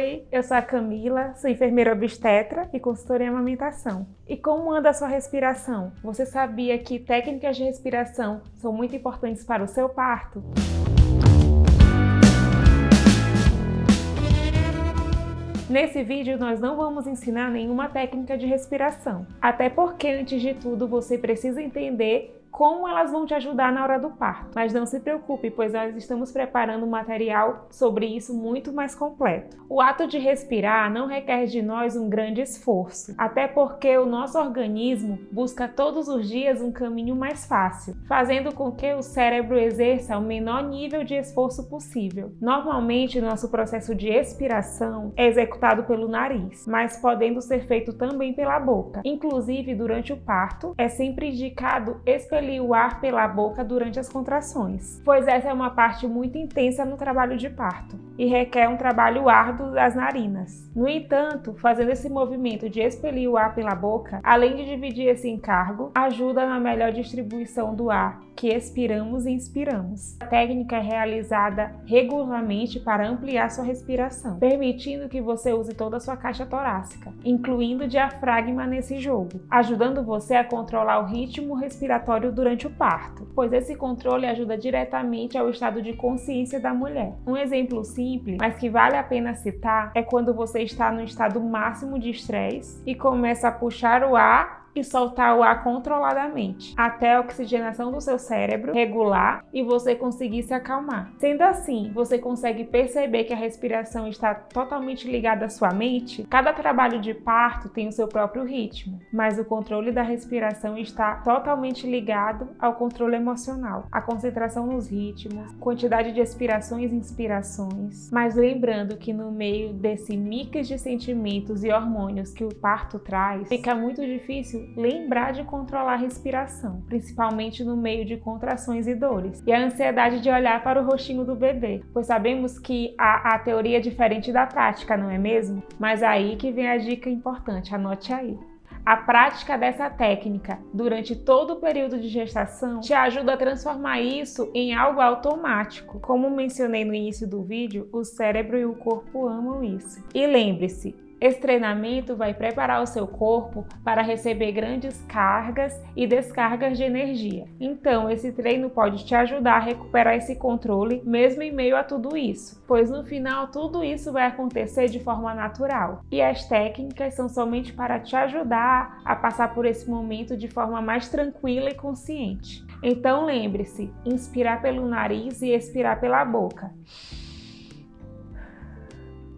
Oi, eu sou a Camila, sou enfermeira obstetra e consultora em amamentação. E como anda a sua respiração? Você sabia que técnicas de respiração são muito importantes para o seu parto? Nesse vídeo nós não vamos ensinar nenhuma técnica de respiração, até porque antes de tudo você precisa entender como elas vão te ajudar na hora do parto. Mas não se preocupe, pois nós estamos preparando um material sobre isso muito mais completo. O ato de respirar não requer de nós um grande esforço, até porque o nosso organismo busca todos os dias um caminho mais fácil, fazendo com que o cérebro exerça o menor nível de esforço possível. Normalmente, nosso processo de expiração é executado pelo nariz, mas podendo ser feito também pela boca. Inclusive, durante o parto, é sempre indicado expelir expelir o ar pela boca durante as contrações, pois essa é uma parte muito intensa no trabalho de parto e requer um trabalho árduo das narinas. No entanto, fazendo esse movimento de expelir o ar pela boca, além de dividir esse encargo, ajuda na melhor distribuição do ar que expiramos e inspiramos. A técnica é realizada regularmente para ampliar sua respiração, permitindo que você use toda a sua caixa torácica, incluindo o diafragma nesse jogo, ajudando você a controlar o ritmo respiratório durante o parto, pois esse controle ajuda diretamente ao estado de consciência da mulher. Um exemplo simples, mas que vale a pena citar, é quando você está no estado máximo de estresse e começa a puxar o ar e soltar o ar controladamente, até a oxigenação do seu cérebro regular e você conseguir se acalmar. Sendo assim, você consegue perceber que a respiração está totalmente ligada à sua mente. Cada trabalho de parto tem o seu próprio ritmo, mas o controle da respiração está totalmente ligado ao controle emocional, a concentração nos ritmos, quantidade de expirações e inspirações. Mas lembrando que no meio desse mix de sentimentos e hormônios que o parto traz, fica muito difícil lembrar de controlar a respiração, principalmente no meio de contrações e dores, e a ansiedade de olhar para o rostinho do bebê, pois sabemos que a, a teoria é diferente da prática, não é mesmo? Mas aí que vem a dica importante, anote aí. A prática dessa técnica durante todo o período de gestação te ajuda a transformar isso em algo automático. Como mencionei no início do vídeo, o cérebro e o corpo amam isso. E lembre-se, esse treinamento vai preparar o seu corpo para receber grandes cargas e descargas de energia. Então, esse treino pode te ajudar a recuperar esse controle mesmo em meio a tudo isso, pois no final tudo isso vai acontecer de forma natural. E as técnicas são somente para te ajudar a passar por esse momento de forma mais tranquila e consciente. Então, lembre-se: inspirar pelo nariz e expirar pela boca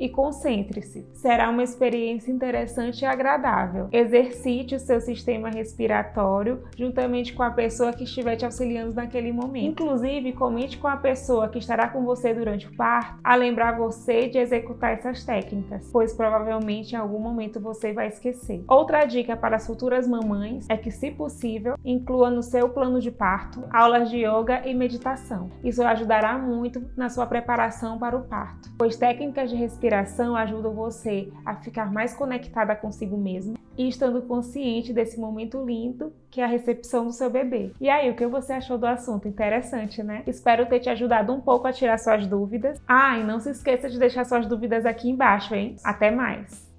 e concentre-se. Será uma experiência interessante e agradável. Exercite o seu sistema respiratório juntamente com a pessoa que estiver te auxiliando naquele momento. Inclusive, comente com a pessoa que estará com você durante o parto a lembrar você de executar essas técnicas, pois provavelmente em algum momento você vai esquecer. Outra dica para as futuras mamães é que, se possível, inclua no seu plano de parto aulas de yoga e meditação. Isso ajudará muito na sua preparação para o parto, pois técnicas de respiração respiração ajuda você a ficar mais conectada consigo mesma e estando consciente desse momento lindo que é a recepção do seu bebê. E aí, o que você achou do assunto? Interessante, né? Espero ter te ajudado um pouco a tirar suas dúvidas. Ah, e não se esqueça de deixar suas dúvidas aqui embaixo, hein? Até mais!